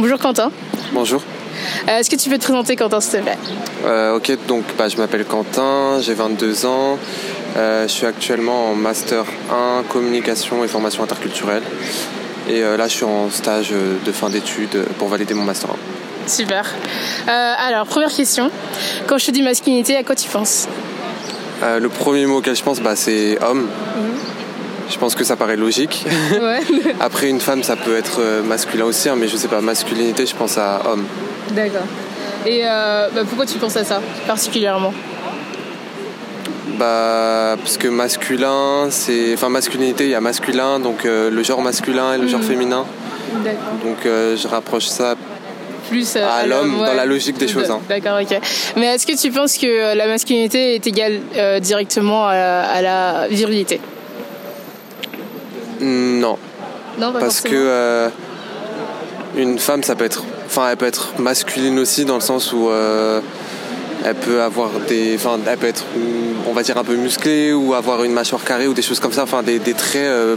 Bonjour Quentin. Bonjour. Euh, Est-ce que tu peux te présenter Quentin s'il te plaît? Euh, ok, donc bah, je m'appelle Quentin, j'ai 22 ans. Euh, je suis actuellement en Master 1 Communication et Formation interculturelle. Et là, je suis en stage de fin d'études pour valider mon Master 1. Super. Alors, première question. Quand je te dis masculinité, à quoi tu penses? Le premier mot auquel je pense, bah, c'est homme. Je pense que ça paraît logique. Ouais. Après, une femme, ça peut être euh, masculin aussi, hein, mais je sais pas, masculinité, je pense à homme. D'accord. Et euh, bah, pourquoi tu penses à ça particulièrement? Bah, parce que masculin, c'est. Enfin, masculinité, il y a masculin, donc euh, le genre masculin et le genre féminin. D'accord. Donc, euh, je rapproche ça Plus à l'homme ouais. dans la logique des choses. hein. D'accord, ok. Mais est-ce que tu penses que la masculinité est égale euh, directement à la virilité? Non, Non, pas parce que euh, une femme, ça peut être. Enfin, elle peut être masculine aussi dans le sens où euh, elle peut avoir des. Enfin, elle peut être, on va dire, un peu musclée ou avoir une mâchoire carrée ou des choses comme ça. Enfin, des, des traits euh,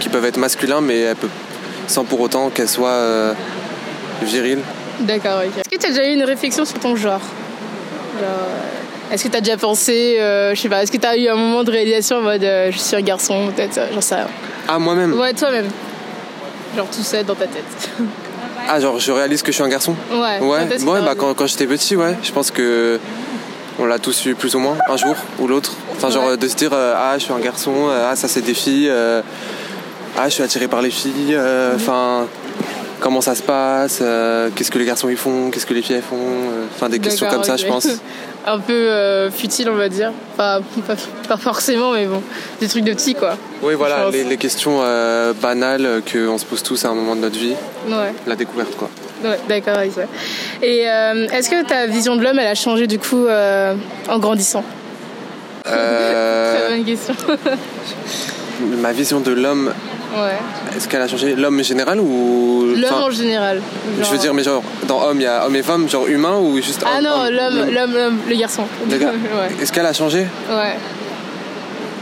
qui peuvent être masculins, mais elle peut sans pour autant qu'elle soit virile. D'accord, ok. Est-ce que tu as déjà eu une réflexion sur ton genre? Genre, Est-ce que tu as déjà pensé, je sais pas, est-ce que tu as eu un moment de réalisation en mode je suis un garçon, peut-être, j'en sais rien? Ah, moi-même. Ouais, toi-même. Genre tout seul dans ta tête. Ah, genre, je réalise que je suis un garçon. Ouais. Ouais, ouais bah, quand, quand j'étais petit, ouais, je pense que on l'a tous eu plus ou moins, un jour ou l'autre. Enfin, genre Ouais. de se dire, euh, ah, je suis un garçon, euh, ah, ça c'est des filles, euh, ah, je suis attiré par les filles, Mhm. enfin, comment ça se passe, qu'est-ce que les garçons ils font, qu'est-ce que les filles elles font, enfin, des questions comme ça, je pense. un peu euh, futile, on va dire. Pas, pas forcément, mais bon, des trucs de petits, quoi. Oui, voilà, les, les questions euh, banales qu'on se pose tous à un moment de notre vie, Ouais. la découverte, quoi. Ouais, d'accord ça. Et euh, est-ce que ta vision de l'homme, elle a changé du coup euh, en grandissant? Très bonne question. ma vision de l'homme, ouais. est-ce qu'elle a changé L'homme général ou. L'homme enfin, en général. Je veux dire, mais genre, dans homme, il y a homme et femme, genre humain ou juste Ah homme, non, homme, l'homme, l'homme, l'homme, le garçon. Le ouais. Est-ce qu'elle a changé? Ouais.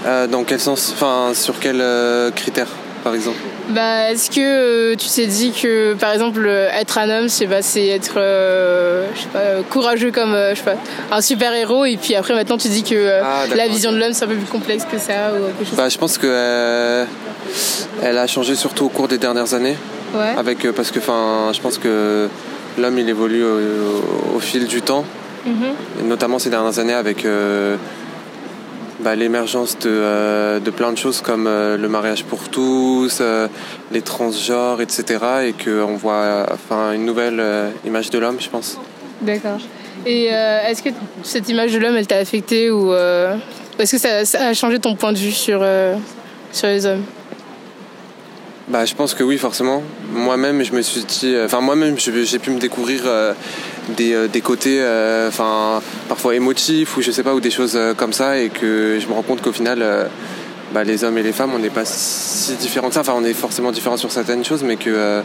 Euh, Dans quel sens Enfin, sur quels euh, critères, par exemple? Bah, est-ce que euh, tu t'es dit que, par exemple, euh, être un homme, c'est bah, c'est être, je sais pas, courageux comme, je sais pas, un super héros, et puis après maintenant tu dis que Ah, la vision de l'homme c'est un peu plus complexe que ça ou quelque chose. bah, Je pense que elle a changé surtout au cours des dernières années, Ouais. avec euh, parce que, enfin, je pense que l'homme il évolue au, au fil du temps, Mhm. et notamment ces dernières années avec euh, bah, l'émergence de, euh, de plein de choses comme euh, le mariage pour tous, les transgenres, etc. Et qu'on voit enfin, une nouvelle image de l'homme, je pense. D'accord. Et est-ce que cette image de l'homme, elle t'a affecté ou est-ce que ça, ça a changé ton point de vue sur, sur les hommes? Bah, je pense que oui, forcément. Moi-même, je me suis dit, euh, enfin, moi-même, j'ai pu me découvrir euh, des, euh, des côtés, enfin, parfois émotifs ou je sais pas, ou des choses comme ça, et que je me rends compte qu'au final, bah, les hommes et les femmes, on n'est pas si différents que ça. Enfin, on est forcément différents sur certaines choses, mais que,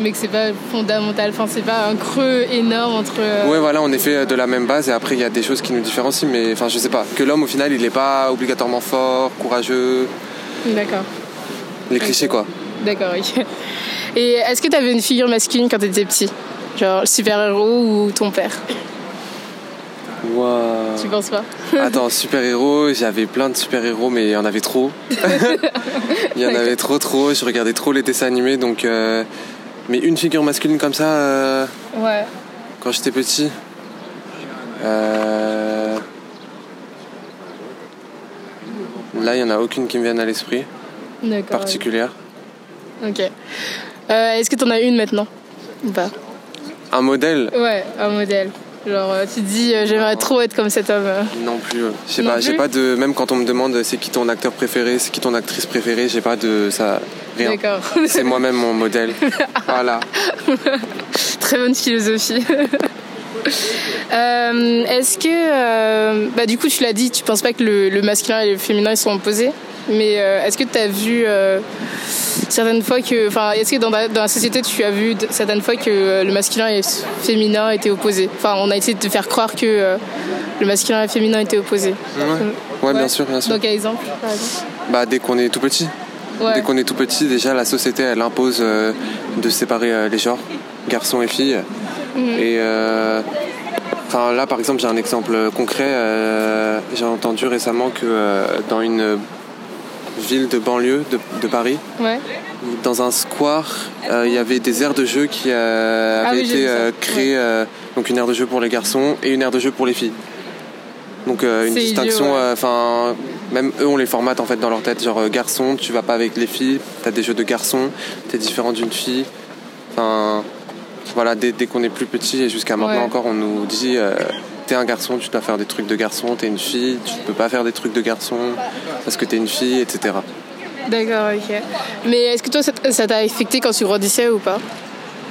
Mais que c'est pas fondamental, enfin c'est pas un creux énorme entre. ouais, voilà, on est fait de la même base, et après, il y a des choses qui nous différencient, mais enfin, je sais pas, que l'homme, au final, il n'est pas obligatoirement fort, courageux, D'accord. Les clichés, quoi. D'accord, ok. Et est-ce que t'avais une figure masculine quand t'étais petit? Genre super-héros ou ton père? Waouh. Tu penses pas? Attends, super-héros, j'avais plein de super-héros, mais il y en avait trop. il y en avait trop, trop. Je regardais trop les dessins animés, donc. euh, Mais une figure masculine comme ça, euh, Ouais. quand j'étais petit. euh, Là, il n'y en a aucune qui me vienne à l'esprit. Particulière. Ok. Euh, est-ce que t'en as une maintenant? Ou pas? Un modèle? Ouais, un modèle. Genre, euh, tu te dis, euh, j'aimerais trop être comme cet homme. Non plus. Je sais pas, j'ai pas de. Même quand on me demande c'est qui ton acteur préféré, c'est qui ton actrice préférée, j'ai pas de. Ça. Rien. D'accord. C'est moi-même mon modèle. Voilà. Très bonne philosophie. Euh, Est-ce que, bah, du coup, tu l'as dit, tu penses pas que le, le masculin et le féminin ils sont opposés, mais euh, est-ce que tu as vu euh, certaines fois que, enfin, est-ce que dans la, dans la société tu as vu certaines fois que euh, le masculin et le féminin étaient opposés? Enfin, on a essayé de te faire croire que le masculin et le féminin étaient opposés. Ouais, ouais, bien sûr, bien sûr. Donc, quel exemple, par exemple Bah, dès qu'on est tout petit. dès qu'on est tout petit, déjà la société elle impose de séparer les genres, garçons et filles. Mhm. Et enfin là par exemple j'ai un exemple concret. j'ai entendu récemment que dans une ville de banlieue de, Paris, dans un square, il y avait des aires de jeu qui ah avaient été créées, donc une aire de jeu pour les garçons et une aire de jeu pour les filles. Donc euh, une distinction, euh, enfin même eux on les formate en fait dans leur tête, genre euh, garçon, tu vas pas avec les filles, t'as des jeux de garçons, t'es différent d'une fille. Enfin voilà, dès, qu'on est plus petit et jusqu'à maintenant encore, on nous dit t'es un garçon, tu dois faire des trucs de garçon, t'es une fille, tu peux pas faire des trucs de garçon parce que t'es une fille, etc. D'accord, ok. Mais est-ce que toi ça t'a affecté quand tu grandissais ou pas?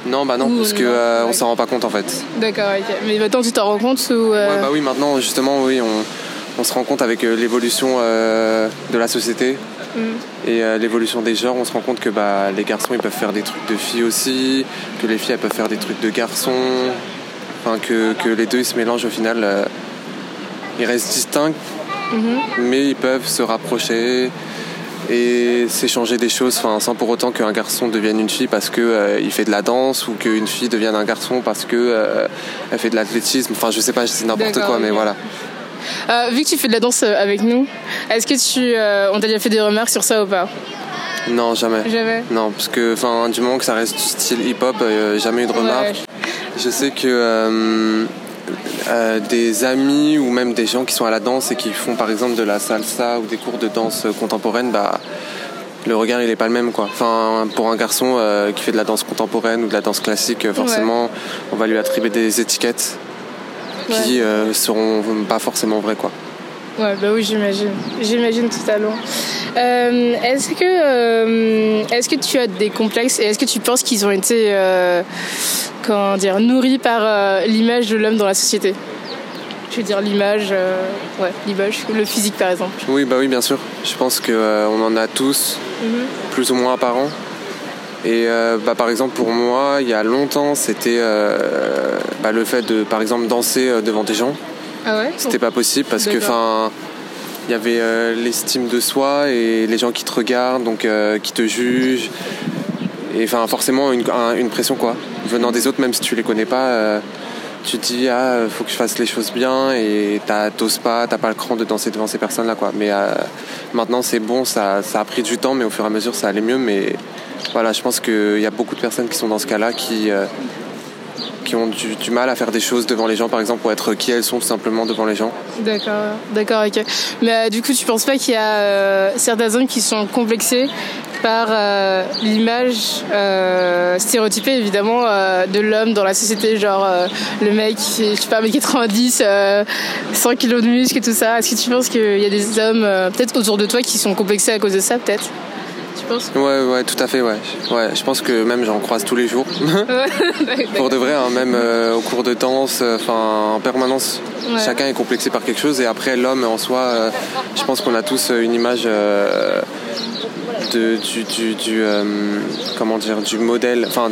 Non, bah non, parce que euh, on s'en rend pas compte en fait. D'accord, ok. Mais maintenant tu t'en rends compte ou euh, Ouais, bah oui, maintenant justement, oui, on, se rend compte avec euh, l'évolution de la société mm. et l'évolution des genres, on se rend compte que bah, les garçons ils peuvent faire des trucs de filles aussi, que les filles elles peuvent faire des trucs de garçons, enfin que, que les deux ils se mélangent au final. ils restent distincts, mm-hmm. mais ils peuvent se rapprocher et s'échanger des choses sans pour autant qu'un garçon devienne une fille parce qu'il euh, fait de la danse ou qu'une fille devienne un garçon parce qu'elle euh, fait de l'athlétisme. Enfin, je sais pas, c'est n'importe quoi, mais voilà. Euh, vu que tu fais de la danse avec nous, est-ce que tu, on t'a déjà fait des remarques sur ça ou pas? Non, jamais. Jamais. Non, parce que enfin, du moment que ça reste style hip-hop, jamais eu de remarques. Je sais que euh, des amis ou même des gens qui sont à la danse et qui font par exemple de la salsa ou des cours de danse contemporaine, bah, le regard il est pas le même quoi. Enfin, pour un garçon euh, qui fait de la danse contemporaine ou de la danse classique, forcément, on va lui attribuer des étiquettes qui euh, seront pas forcément vraies quoi. Ouais, bah oui, j'imagine. J'imagine totalement. Euh, est-ce que, euh, est-ce que tu as des complexes et est-ce que tu penses qu'ils ont été, euh, comment dire, nourris par l'image de l'homme dans la société? Je veux dire l'image, ouais, l'image, le physique par exemple. Oui, bah oui, bien sûr. Je pense que on en a tous, mhm. plus ou moins apparents. Et bah, par exemple pour moi, il y a longtemps, c'était bah, le fait de, par exemple, danser devant des gens. Ah ouais C'était pas possible parce que, enfin, il y avait euh, l'estime de soi et les gens qui te regardent, donc euh, qui te jugent. Et enfin, forcément, une, une, pression quoi. Venant des autres, même si tu les connais pas, euh, tu te dis, ah, faut que je fasse les choses bien et t'oses pas, t'as pas le cran de danser devant ces personnes-là quoi. Mais maintenant, c'est bon, ça, ça a pris du temps, mais au fur et à mesure, ça allait mieux. Mais voilà, je pense qu'il y a beaucoup de personnes qui sont dans ce cas-là qui qui ont du, mal à faire des choses devant les gens, par exemple, pour être qui elles sont tout simplement devant les gens. D'accord, d'accord, ok. Mais euh, du coup, tu penses pas qu'il y a euh, certains hommes qui sont complexés par euh, l'image stéréotypée évidemment de l'homme dans la société, genre le mec, je sais pas, 1m90, 100 kg de muscles et tout ça. Est-ce que tu penses qu'il y a des hommes, peut-être autour de toi, qui sont complexés à cause de ça, peut-être? Ouais, ouais, tout à fait, ouais. ouais. Je pense que même j'en croise tous les jours. Pour de vrai, hein, même euh, au cours de danse, euh, enfin en permanence, chacun est complexé par quelque chose. Et après, l'homme en soi, euh, je pense qu'on a tous une image de, du, du, du comment dire, du modèle, enfin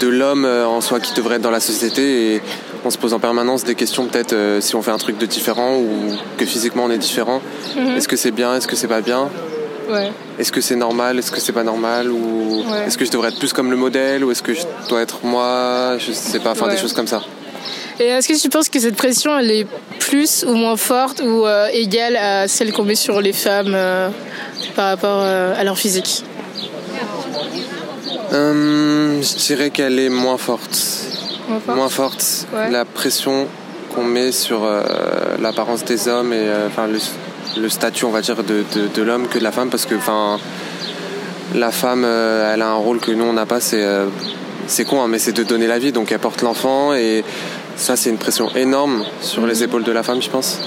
de l'homme en soi qui devrait être dans la société. Et on se pose en permanence des questions, peut-être si on fait un truc de différent ou que physiquement on est différent. Mhm. Est-ce que c'est bien Est-ce que c'est pas bien? Est-ce que c'est normal Est-ce que c'est pas normal Ou est-ce que je devrais être plus comme le modèle Ou est-ce que je dois être moi Je sais pas, enfin des choses comme ça. Et est-ce que tu penses que cette pression, elle est plus ou moins forte ou euh, égale à celle qu'on met sur les femmes euh, par rapport euh, à leur physique? Je dirais qu'elle est moins forte. Moins forte? La pression qu'on met sur l'apparence des hommes et enfin le, le statut, on va dire, de, de, l'homme que de la femme, parce que, enfin, la femme, euh, elle a un rôle que nous on n'a pas, c'est euh, c'est con, hein, mais c'est de donner la vie, donc elle porte l'enfant, et ça, c'est une pression énorme sur les épaules de la femme, je pense.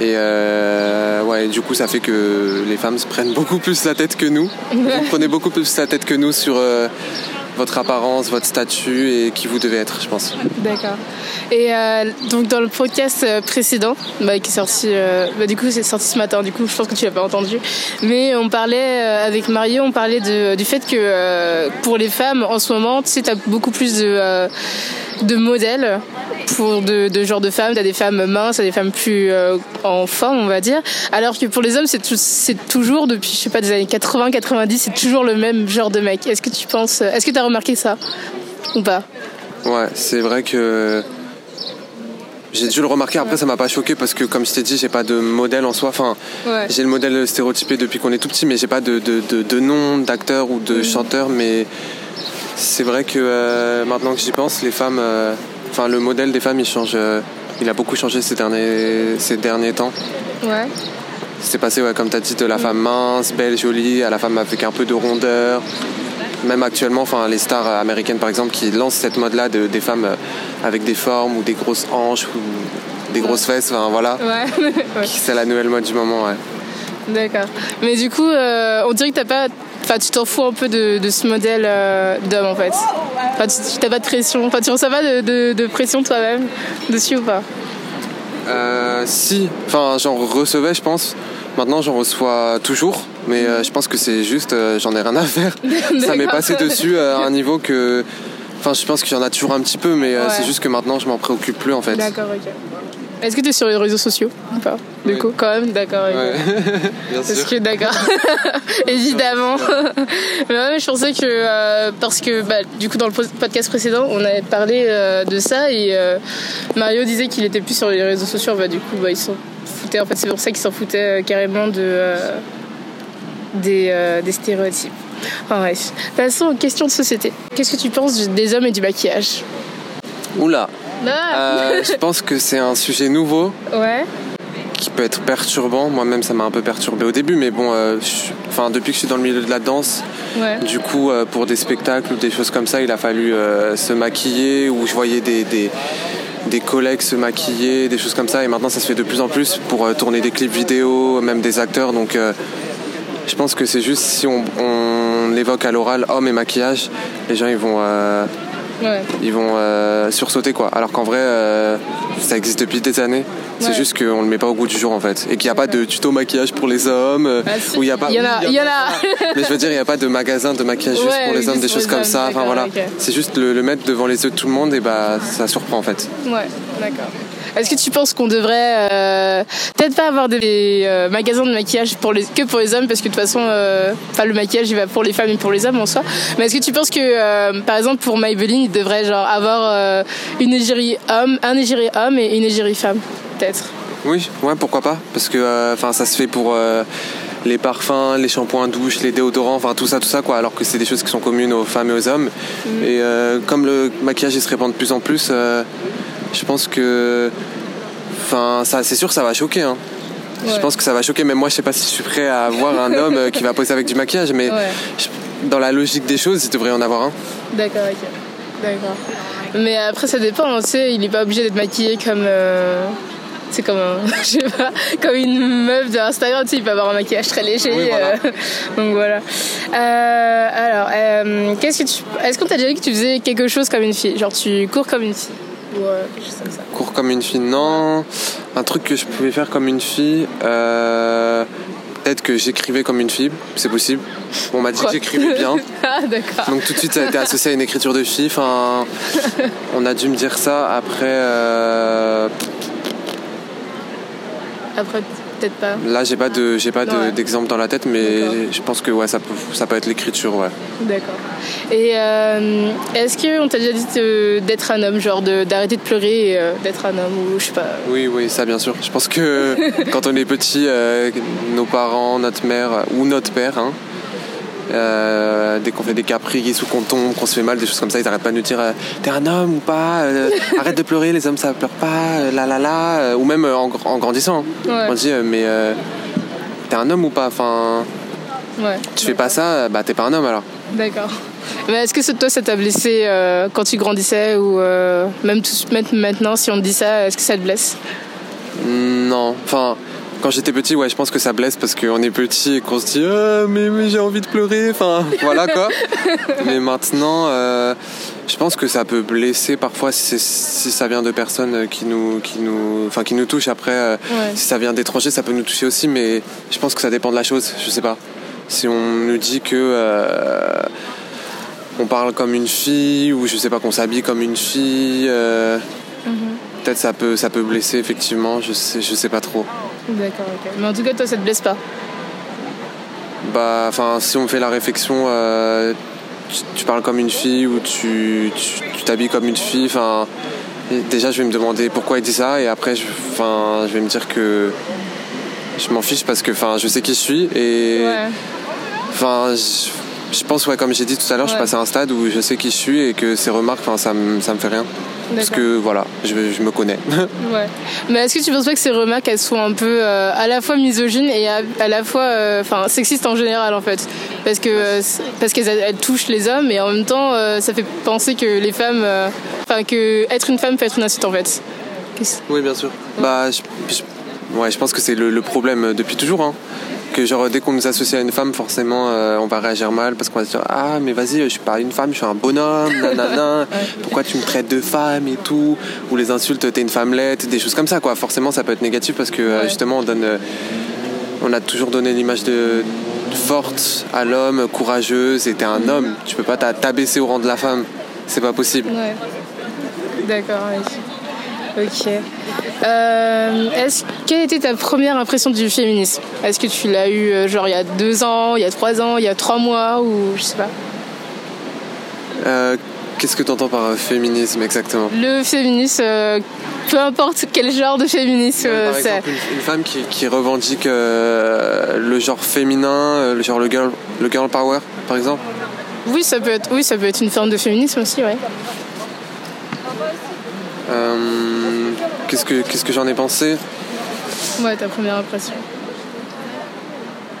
Et euh, ouais, du coup, ça fait que les femmes se prennent beaucoup plus la tête que nous. Vous prenez beaucoup plus la tête que nous sur votre apparence, votre statut et qui vous devez être, je pense. D'accord. Et euh, donc dans le podcast euh, précédent, bah, qui est sorti, euh, bah, du coup c'est sorti ce matin, du coup je pense que tu l'as pas entendu, mais on parlait avec Mario, on parlait de, du fait que pour les femmes en ce moment, tu sais, as beaucoup plus de de modèles pour de, de genre de femmes. T'as des femmes minces, t'as des femmes plus euh, en forme, on va dire. Alors que pour les hommes, c'est toujours depuis, je sais pas, des années 80, 90, c'est toujours le même genre de mec. Est-ce que tu penses, est-ce que t'as remarqué ça ou pas? Ouais, c'est vrai que j'ai dû le remarquer. Après, ça m'a pas choqué parce que, comme je t'ai dit, j'ai pas de modèle en soi. Enfin, Ouais. j'ai le modèle stéréotypé depuis qu'on est tout petit, mais j'ai pas de, de, de, de nom d'acteur ou de chanteur. Mais c'est vrai que euh, maintenant que j'y pense, les femmes, euh, enfin, le modèle des femmes, il change. euh, il a beaucoup changé ces derniers, ces derniers temps. Ouais. C'est passé, ouais, comme tu as dit, de la femme mince, belle, jolie, à la femme avec un peu de rondeur. Même actuellement, enfin, les stars américaines, par exemple, qui lancent cette mode-là de, des femmes avec des formes ou des grosses hanches ou des grosses fesses, enfin voilà. Ouais. Ouais. C'est la nouvelle mode du moment, ouais. D'accord. Mais du coup, euh, on dirait que t'as pas. Enfin, tu t'en fous un peu de, de ce modèle euh, d'homme en fait. Enfin, tu t'as pas de pression. Enfin, tu ressens pas de, de, de pression toi-même dessus ou pas? Euh, si, enfin, j'en recevais, je pense. Maintenant, j'en reçois toujours, mais je pense que c'est juste, j'en ai rien à faire. Ça m'est passé dessus à un niveau que. Enfin, je pense qu'il y en a toujours un petit peu, mais Ouais. c'est juste que maintenant, je m'en préoccupe plus en fait. D'accord, ok. Est-ce que t'es sur les réseaux sociaux ou pas Du Oui. coup, quand même, d'accord. Ouais. Bien Parce sûr. que d'accord, évidemment. mais ouais, mais je pensais que euh, parce que bah, du coup dans le po- podcast précédent on avait parlé euh, de ça et euh, Mario disait qu'il était plus sur les réseaux sociaux. Bah, du coup bah, ils s'en foutaient. En fait c'est pour ça qu'ils s'en foutaient euh, carrément de euh, des, euh, des stéréotypes. Enfin, bref. Passons aux questions de société. Qu'est-ce que tu penses des hommes et du maquillage? Oula, Euh, je pense que c'est un sujet nouveau Ouais. qui peut être perturbant. Moi-même, ça m'a un peu perturbé au début, mais bon, euh, je- enfin, depuis que je suis dans le milieu de la danse, Ouais. du coup, euh, pour des spectacles ou des choses comme ça, il a fallu euh, se maquiller ou je voyais des, des, des collègues se maquiller, des choses comme ça. Et maintenant, ça se fait de plus en plus pour euh, tourner des clips vidéo, même des acteurs. Donc, euh, je pense que c'est juste si on, on évoque à l'oral homme et maquillage, les gens ils vont. euh, Ouais. ils vont euh, sursauter quoi. Alors qu'en vrai, euh, ça existe depuis des années. C'est Ouais. juste qu'on le met pas au goût du jour en fait. Et qu'il n'y a pas de tuto maquillage pour les hommes. euh, Ah, où il y a pas. Il y en a- il y en a. Mais je veux dire, il n'y a pas de magasin de maquillage juste pour les hommes, des choses comme hommes, ça. Enfin voilà. C'est juste le, le mettre devant les yeux de tout le monde et bah ça surprend en fait. Ouais, d'accord. Est-ce que tu penses qu'on devrait euh, peut-être pas avoir des euh, magasins de maquillage pour les, que pour les hommes parce que de toute façon, euh, enfin, le maquillage il va pour les femmes et pour les hommes en soi. Mais est-ce que tu penses que euh, par exemple pour Maybelline il devrait genre avoir euh, une égérie homme, un égérie homme et une égérie femme peut-être? Oui, ouais, pourquoi pas Parce que euh, enfin ça se fait pour euh, les parfums, les shampoings douche, les déodorants, enfin tout ça, tout ça quoi. Alors que c'est des choses qui sont communes aux femmes et aux hommes. Et euh, comme le maquillage il se répand de plus en plus, euh, je pense que, enfin ça, c'est sûr ça va choquer. Hein. Je pense que ça va choquer. Même moi, je sais pas si je suis prêt à voir un homme euh, qui va poser avec du maquillage, mais Ouais. je- dans la logique des choses, il devrait y en avoir un. D'accord, ok. D'accord. Mais après, ça dépend, tu sais, il est pas obligé d'être maquillé comme. euh, C'est comme un, je sais pas, comme une meuf de Instagram, tu sais, il peut avoir un maquillage très léger. Oui, voilà. euh, donc voilà. Euh, alors, euh, qu'est-ce que tu, est-ce qu'on t'a déjà dit que tu faisais quelque chose comme une fille? Genre, tu cours comme une fille? Ou euh, quelque chose comme ça Cours comme une fille, non. Un truc que je pouvais faire comme une fille, euh, peut-être que j'écrivais comme une fille, c'est possible. On m'a dit Quoi que j'écrivais bien. Ah, d'accord. Donc tout de suite ça a été associé à une écriture de fille. Enfin, on a dû me dire ça. Après, euh, Après, peut-être pas. là j'ai pas de j'ai pas de- d'exemple dans la tête, mais je pense que ouais ça peut ça peut être l'écriture ouais. D'accord. Et euh, est-ce qu'on t'a déjà dit d'être un homme, genre de- d'arrêter de pleurer et euh, d'être un homme ou je sais pas Oui oui ça bien sûr. Je pense que quand on est petit, euh, nos parents, notre mère ou notre père. Hein, euh, dès qu'on fait des caprices ou qu'on tombe, qu'on se fait mal, des choses comme ça, ils arrêtent pas de nous dire euh, t'es un homme ou pas, euh, arrête de pleurer, les hommes ça pleure pas, la la la, ou même en, gr- en grandissant. hein. Ouais. On dit mais t'es un homme ou pas, enfin Ouais. tu fais pas ça, bah t'es pas un homme alors. D'accord. Mais est-ce que toi ça t'a blessé quand tu grandissais ou même, tout, maintenant si on te dit ça, est-ce que ça te blesse? Non, enfin quand j'étais petit, ouais, je pense que ça blesse parce qu'on est petit et qu'on se dit ah, mais, mais j'ai envie de pleurer, enfin voilà quoi. mais maintenant, euh, je pense que ça peut blesser parfois si, ça vient de personnes qui nous, qui nous, enfin qui nous touchent. Après, euh, Ouais. si ça vient d'étrangers, ça peut nous toucher aussi, mais je pense que ça dépend de la chose. Je sais pas. Si on nous dit que euh, on parle comme une fille ou je sais pas qu'on s'habille comme une fille. euh, Peut-être ça peut ça peut blesser effectivement. Je sais je sais pas trop. D'accord, ok. Mais en tout cas, toi, ça te blesse pas? Bah enfin si on fait la réflexion. euh, tu, tu parles comme une fille ou tu t'habilles comme une fille. Enfin déjà je vais me demander pourquoi il dit ça et après je, je vais me dire que je m'en fiche parce que je sais qui je suis et Ouais. Enfin, je, je pense, ouais, comme j'ai dit tout à l'heure, je passé à un stade où je sais qui je suis et que ces remarques, ça me fait rien. Parce que voilà, je, je me connais. Ouais. Mais est-ce que tu penses pas que ces remarques, elles sont un peu euh, à la fois misogynes et à, à la fois euh, enfin, sexistes en général, en fait? Parce que euh, parce qu'elles elles touchent les hommes et en même temps, euh, ça fait penser que les femmes. euh, Enfin, que être une femme peut être une insulte, en fait. Oui, bien sûr. Bah, je, je- ouais, je pense que c'est le, le problème depuis toujours. Hein. Que genre, dès qu'on nous associe à une femme, forcément, euh, on va réagir mal parce qu'on va se dire Ah, mais vas-y, je suis pas une femme, je suis un bonhomme, nanana. Pourquoi tu me traites de femme et tout? Ou les insultes, t'es une femmelette, des choses comme ça, quoi. Forcément, ça peut être négatif parce que euh, Ouais. justement, on donne. euh, on a toujours donné l'image de forte à l'homme, courageuse, et t'es un homme. Tu peux pas t'a- t'abaisser au rang de la femme. C'est pas possible. Ouais. D'accord. Ok. Euh, est-ce, quelle était ta première impression du féminisme? Est-ce que tu l'as eu euh, genre il y a deux ans, il y a trois ans, il y a trois mois ou je sais pas? Euh, Qu'est-ce que t'entends par euh, féminisme exactement? Le féminisme, euh, peu importe quel genre de féminisme Par c'est. exemple, une, femme qui, qui revendique le genre féminin, le genre le girl, le girl power, par exemple? Oui, ça peut être, oui, ça peut être une forme de féminisme aussi, ouais. Euh, qu'est-ce que qu'est-ce que j'en ai pensé Ouais, ta première impression.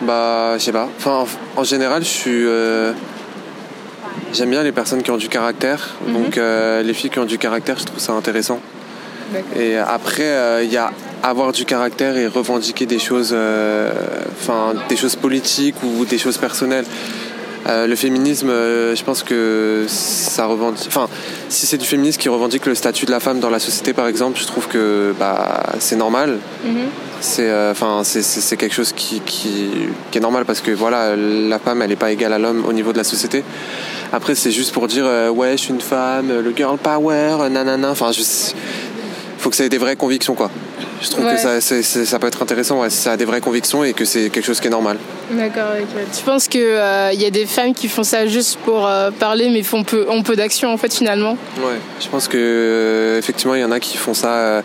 Bah, je sais pas. Enfin, en, en général, je suis. euh, J'aime bien les personnes qui ont du caractère. Mhm. Donc, euh, les filles qui ont du caractère, je trouve ça intéressant. Et après, il y a avoir du caractère et revendiquer des choses, enfin, des choses politiques ou des choses personnelles. Euh, le féminisme, euh, je pense que ça revendique. Enfin, si c'est du féminisme qui revendique le statut de la femme dans la société, par exemple, je trouve que bah, c'est normal. Mhm. C'est, euh, enfin, c'est, quelque chose qui, qui, qui est normal parce que voilà, la femme, elle n'est pas égale à l'homme au niveau de la société. Après, c'est juste pour dire, ouais, je suis une femme, le girl power, nanana. Enfin, je, faut que ça ait des vraies convictions, quoi. Je trouve Ouais. que ça, peut être intéressant, ouais, si ça a des vraies convictions et que c'est quelque chose qui est normal. D'accord, ok. Tu penses qu'il y a des femmes qui font ça juste pour euh, parler mais font peu, ont peu d'action en fait finalement? Ouais. Je pense que euh, effectivement, il y en a qui font ça.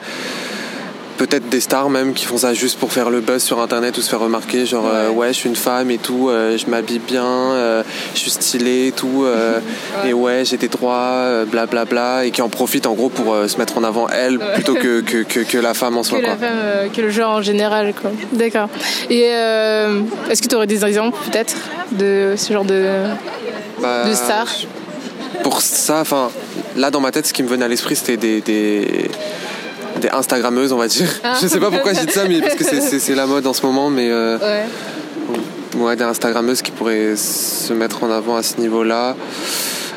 Peut-être des stars même qui font ça juste pour faire le buzz sur internet ou se faire remarquer, genre euh, Ouais. je suis une femme et tout, euh, je m'habille bien, euh, je suis stylée et tout, Ouais. et ouais j'ai des droits, blablabla, et qui en profitent en gros pour se mettre en avant elle Ouais. plutôt que, que, que, que la femme en que soi. la Quoi. femme, que le genre en général quoi. D'accord. Et est-ce que tu aurais des exemples peut-être de ce genre de, Bah, de stars Pour ça, enfin, là dans ma tête, ce qui me venait à l'esprit, c'était des, des, des Instagrammeuses, on va dire. Ah. Je sais pas pourquoi je dis ça, mais parce que c'est- la mode en ce moment, mais euh, Ouais. ouais, des Instagrammeuses qui pourraient se mettre en avant à ce niveau-là.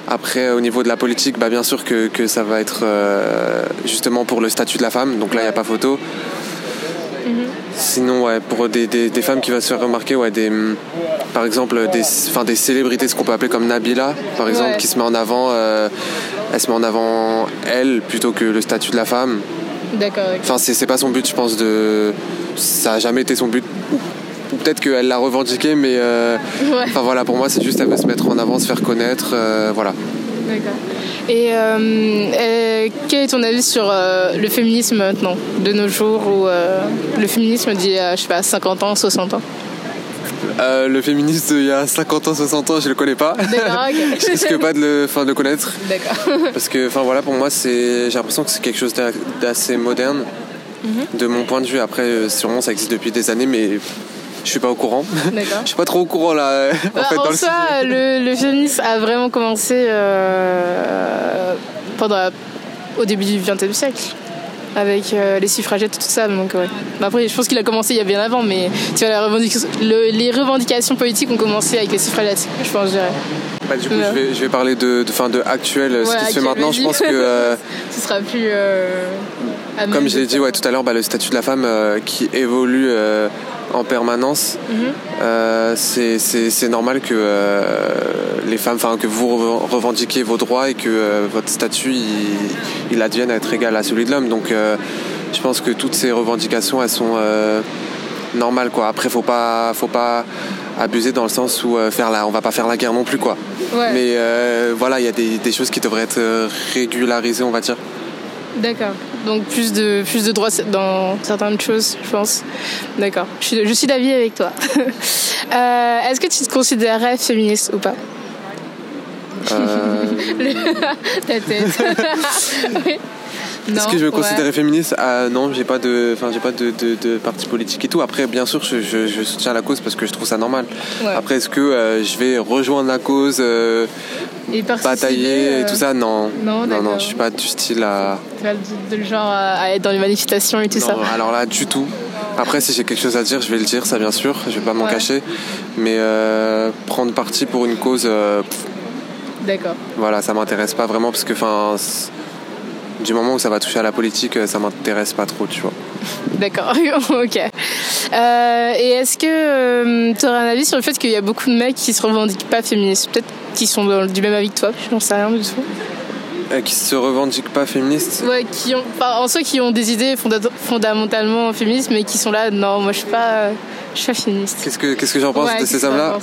Après, au niveau de la politique, bah, bien sûr que, que ça va être euh, justement pour le statut de la femme, donc là, il n'y a pas photo. Sinon, ouais, pour des, des, des femmes qui vont se faire remarquer, ouais, des, par exemple, des, des célébrités, ce qu'on peut appeler comme Nabila, par exemple, Ouais. qui se met en avant, euh, elle se met en avant elle plutôt que le statut de la femme. D'accord. Enfin, c'est c'est pas son but, je pense, de. Ça a jamais été son but. Peut-être qu'elle l'a revendiqué, mais. euh, Ouais. Enfin voilà, pour moi, c'est juste, elle veut se mettre en avant, se faire connaître, euh, voilà. D'accord. Et euh, euh, quel est ton avis sur le féminisme maintenant, de nos jours, ou le féminisme d'il y a, je sais pas, 50 ans, 60 ans? Euh, le féministe il y a 50 ans, 60 ans, je le connais pas. Je risque pas de le, enfin, de le connaître. D'accord. Parce que, enfin voilà, pour moi, c'est, j'ai l'impression que c'est quelque chose d'a- d'assez moderne, Mhm. de mon point de vue. Après, euh, sûrement, ça existe depuis des années, mais je suis pas au courant. D'accord. je suis pas trop au courant là. euh, en Bah, fait, en dans le soi, le, le féminisme a vraiment commencé euh, pendant la- au début du XXe siècle. Avec euh, les suffragettes et tout ça. Donc, ouais. Mais après, je pense qu'il a commencé il y a bien avant, mais tu vois, la revendication- le- les revendications politiques ont commencé avec les suffragettes, je pense, je dirais. Bah, du coup, Ouais. je, vais, je vais parler de, de, fin, de actuel, ce Ouais, qui se fait maintenant. Je pense que. euh, Ce sera plus. euh, Comme je l'ai dit ouais, tout à l'heure, bah, le statut de la femme euh, qui évolue euh, en permanence, Mhm. euh, c'est- normal que euh, les femmes, enfin que vous reven- revendiquiez vos droits et que euh, votre statut il, il advienne à être égal à celui de l'homme. Donc je pense que toutes ces revendications elles sont normales quoi. Après faut pas faut pas abuser dans le sens où faire la, on va pas faire la guerre non plus quoi. Ouais. Mais voilà, il y a des, des choses qui devraient être régularisées on va dire. D'accord. Donc plus de plus de droits dans certaines choses, je pense. D'accord. Je suis, je suis d'avis avec toi. Euh, Est-ce que tu te considérerais féministe ou pas? Euh, Ta tête. Oui. Est-ce que je me ouais. considérais féministe ah, Non, j'ai pas de, enfin j'ai pas de, de, de parti politique et tout. Après, bien sûr, je, je, je soutiens la cause parce que je trouve ça normal. Ouais. Après, est-ce que euh, je vais rejoindre la cause, euh, Et batailler et euh, tout ça? Non, non, non, non, je suis pas du style à. de, genre à, être dans les manifestations et tout Non, ça. alors là, du tout. Après, si j'ai quelque chose à dire, je vais le dire, ça bien sûr. Je vais pas m'en Ouais. cacher. Mais euh, prendre parti pour une cause, D'accord. voilà, ça m'intéresse pas vraiment parce que, enfin, du moment où ça va toucher à la politique, euh, ça m'intéresse pas trop, tu vois. D'accord, ok. Euh, et est-ce que tu aurais un avis sur le fait qu'il y a beaucoup de mecs qui se revendiquent pas féministes? Peut-être qu'ils sont dans- du même avis que toi, j'en sais rien du tout. Euh, qui se revendiquent pas féministes? Ouais, qui ont, enfin, en soi, qui ont des idées fonda- fondamentalement féministes, mais qui sont là, non, moi je suis pas, je suis pas féministe. Qu'est-ce que, qu'est-ce que j'en pense Ouais, de ces hommes-là?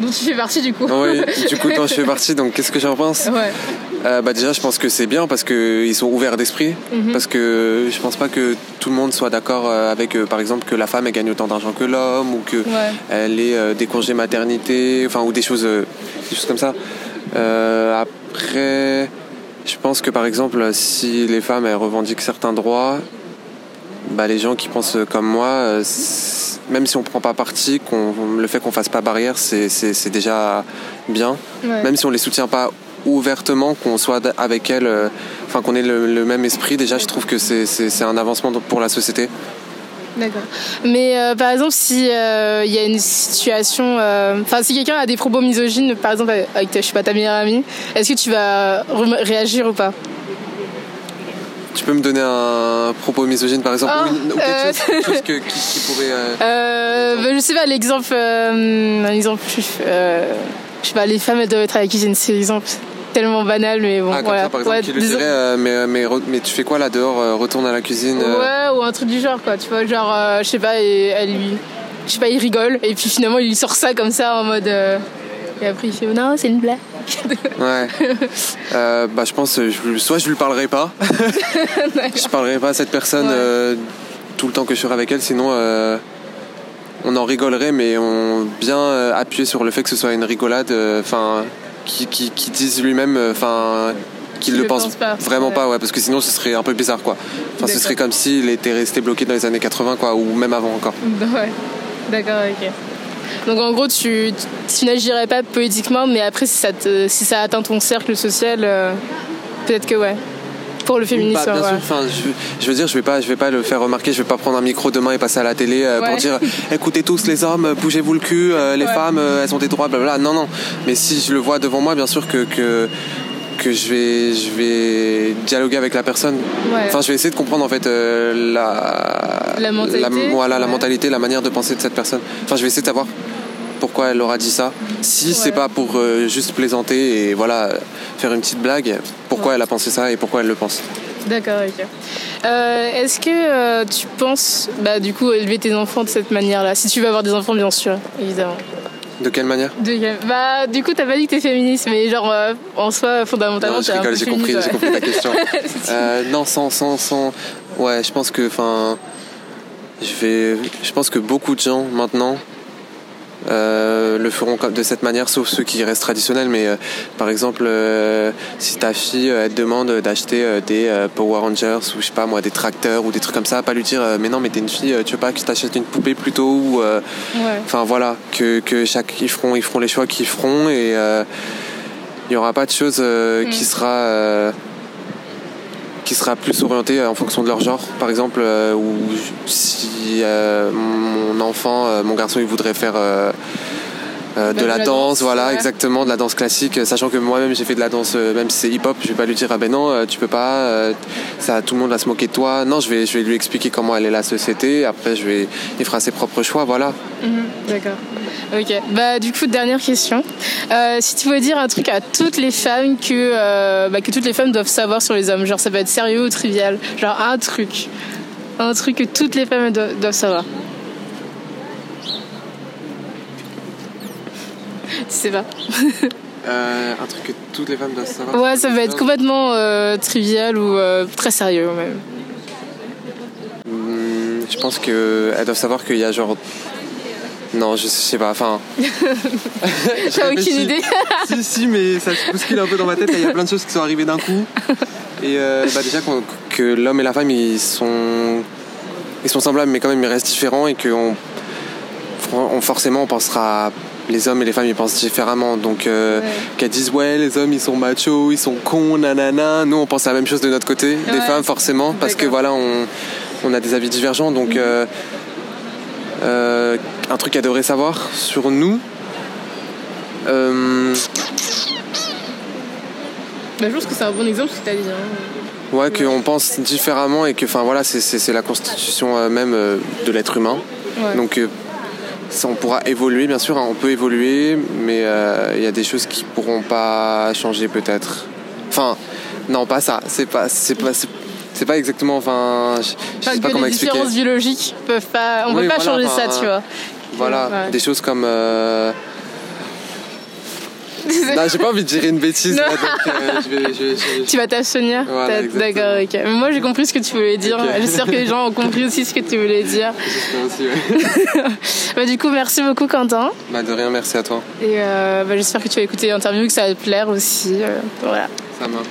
Dont tu fais partie du coup. Oui, du coup, quand je fais partie, donc qu'est-ce que j'en pense? Ouais. Euh, bah déjà je pense que c'est bien parce que ils sont ouverts d'esprit Mhm. parce que je pense pas que tout le monde soit d'accord euh, avec euh, par exemple que la femme elle gagne autant d'argent que l'homme ou que Ouais. elle ait euh, des congés maternité enfin ou des choses des choses comme ça Euh, après je pense que par exemple si les femmes elles revendiquent certains droits bah, les gens qui pensent comme moi même si on prend pas parti qu'on le fait qu'on fasse pas barrière c'est déjà bien Ouais. même si on les soutient pas ouvertement, qu'on soit avec elles, euh, enfin qu'on ait le, le même esprit, déjà je trouve que c'est- un avancement pour la société. D'accord. Mais euh, par exemple, si euh, il y a une situation, euh, enfin si quelqu'un a des propos misogynes, par exemple avec ta, je sais pas, ta meilleure amie, est-ce que tu vas réagir ou pas? Tu peux me donner un propos misogyne par exemple Oh, ou, ou quelque chose, quelque chose que- qui, qui pourrait... bah, Je sais pas, l'exemple, un exemple je sais pas, les femmes elles doivent être à la cuisine, c'est l'exemple tellement banal, mais bon Ah, comme voilà. ça par exemple Ouais, qui le des- dirait, euh, mais, mais, re- mais tu fais quoi là dehors euh, Retourne à la cuisine euh, Ouais, ou un truc du genre, quoi. Tu vois, genre, euh, je sais pas, et elle lui. Je sais pas, il rigole, et puis finalement, il lui sort ça comme ça en mode. euh, Et après, il fait Non, c'est une blague. Ouais. Euh, bah je pense, euh, je- soit je lui parlerai pas, je parlerai pas à cette personne Ouais. euh, tout le temps que je serai avec elle, sinon euh, on en rigolerait, mais on bien euh, appuyer sur le fait que ce soit une rigolade, euh, enfin qui, qui, qui dise lui-même, euh, enfin qu'il le le pense, pense pas, vraiment ouais. pas, ouais, parce que sinon ce serait un peu bizarre quoi. Enfin ce serait comme s'il était resté bloqué dans les années 80 quoi, ou même avant encore. Ouais, d'accord, ok. Donc en gros, tu, tu n'agirais pas politiquement, mais après, si ça, te- si ça atteint ton cercle social, euh, peut-être que ouais. Pour le féminisme, Bah, bien ouais. sûr, enfin, je, je veux dire, je vais pas, je vais pas le faire remarquer, je vais pas prendre un micro demain et passer à la télé euh, Ouais. pour dire, écoutez tous les hommes, bougez-vous le cul, euh, les Ouais. femmes, euh, elles ont des droits, blablabla. Non, non. Mais si je le vois devant moi, bien sûr que que, que je vais, je vais dialoguer avec la personne. Enfin, je vais essayer de comprendre en fait la La mentalité, voilà, la mentalité, la manière de penser de cette personne. Enfin, je vais essayer de savoir pourquoi elle aura dit ça. Si c'est Ouais. pas pour euh, juste plaisanter et voilà faire une petite blague, pourquoi Ouais. elle a pensé ça et pourquoi elle le pense? D'accord, ok. Euh, Est-ce que euh, tu penses, bah, du coup, élever tes enfants de cette manière-là? Si tu veux avoir des enfants, bien sûr, évidemment. De quelle manière? De- bah, du coup, t'as pas dit que t'es féministe, mais genre, euh, en soi, fondamentalement, t'es un peu j'ai compris, j'ai compris ta question. Non, sans, sans, sans. Ouais, je pense que, enfin, je vais, je pense que beaucoup de gens maintenant le feront de cette manière, sauf ceux qui restent traditionnels. Mais euh, par exemple, euh, si ta fille euh, elle te demande d'acheter euh, des euh, Power Rangers ou je sais pas moi des tracteurs ou des trucs comme ça, pas lui dire euh, mais non mais t'es une fille, euh, tu veux pas que je t'achète une poupée plutôt ou euh, Ouais. Enfin voilà, que, que chaque ils feront ils feront les choix qu'ils feront et euh, il y aura pas de chose euh, qui sera euh, qui sera plus orientée en fonction de leur genre. Par exemple, euh, ou si euh, mon enfant, euh, mon garçon, il voudrait faire euh, euh, de la, danse, voilà, exactement, de la danse classique, euh, sachant que moi-même j'ai fait de la danse, euh, même si c'est hip-hop, je vais pas lui dire ah ben non, euh, tu peux pas, euh, ça, tout le monde va se moquer de toi. Non, je vais, je vais lui expliquer comment elle est la société. Après, je vais, il fera ses propres choix, voilà. Mhm, D'accord. Ok. Bah du coup dernière question. Euh, si tu veux dire un truc à toutes les femmes que euh, bah, que toutes les femmes doivent savoir sur les hommes, genre ça peut être sérieux ou trivial, genre un truc, un truc que toutes les femmes doivent, doivent savoir. Tu sais pas. Euh, un truc que toutes les femmes doivent savoir. Ouais, ça va être complètement trivial ou très sérieux même. Hmm, je pense que elles doivent savoir qu'il y a genre. Non, je sais pas. Enfin. T'as aucune idée si, si, mais ça se bouscule un peu dans ma tête. Il y a plein de choses qui sont arrivées d'un coup. Et euh, bah déjà que l'homme et la femme, ils sont, ils sont semblables, mais quand même ils restent différents et que on, on- forcément on pensera. Les hommes et les femmes ils pensent différemment, donc euh, Ouais. qu'elles disent ouais les hommes ils sont machos, ils sont cons, nanana. Nous on pense la même chose de notre côté, des femmes forcément, parce que voilà on, on a des avis divergents, donc euh, euh, un truc qu'elles devraient savoir sur nous. euh, Bah, je pense que c'est un bon exemple ce que t'as dit. hein. Ouais, qu'on pense différemment et que, enfin voilà, c'est- la constitution euh, même euh, de l'être humain. Ouais. Donc, ça, on pourra évoluer, bien sûr, hein, on peut évoluer, mais euh, il y a des choses qui pourront pas changer peut-être. Enfin, non, pas ça. C'est pas, c'est pas, c'est- pas exactement. Enfin, je, je sais pas comment les expliquer. différences biologiques peuvent pas, on Oui, peut pas voilà, changer enfin, ça, tu vois. Voilà, Ouais. des choses comme. Euh... non, j'ai pas envie de dire une bêtise. Là, donc, euh, je vais- je vais- je vais- Tu vas t'abstenir Voilà. D'accord, ok. Mais Moi j'ai compris ce que tu voulais dire. J'espère que les gens ont compris aussi ce que tu voulais dire. aussi, ouais. Bah, du coup, merci beaucoup Quentin. Bah, de rien, merci à toi. Et euh, bah, j'espère que tu vas écouter l'interview, que ça va te plaire aussi. voilà. Ça marche.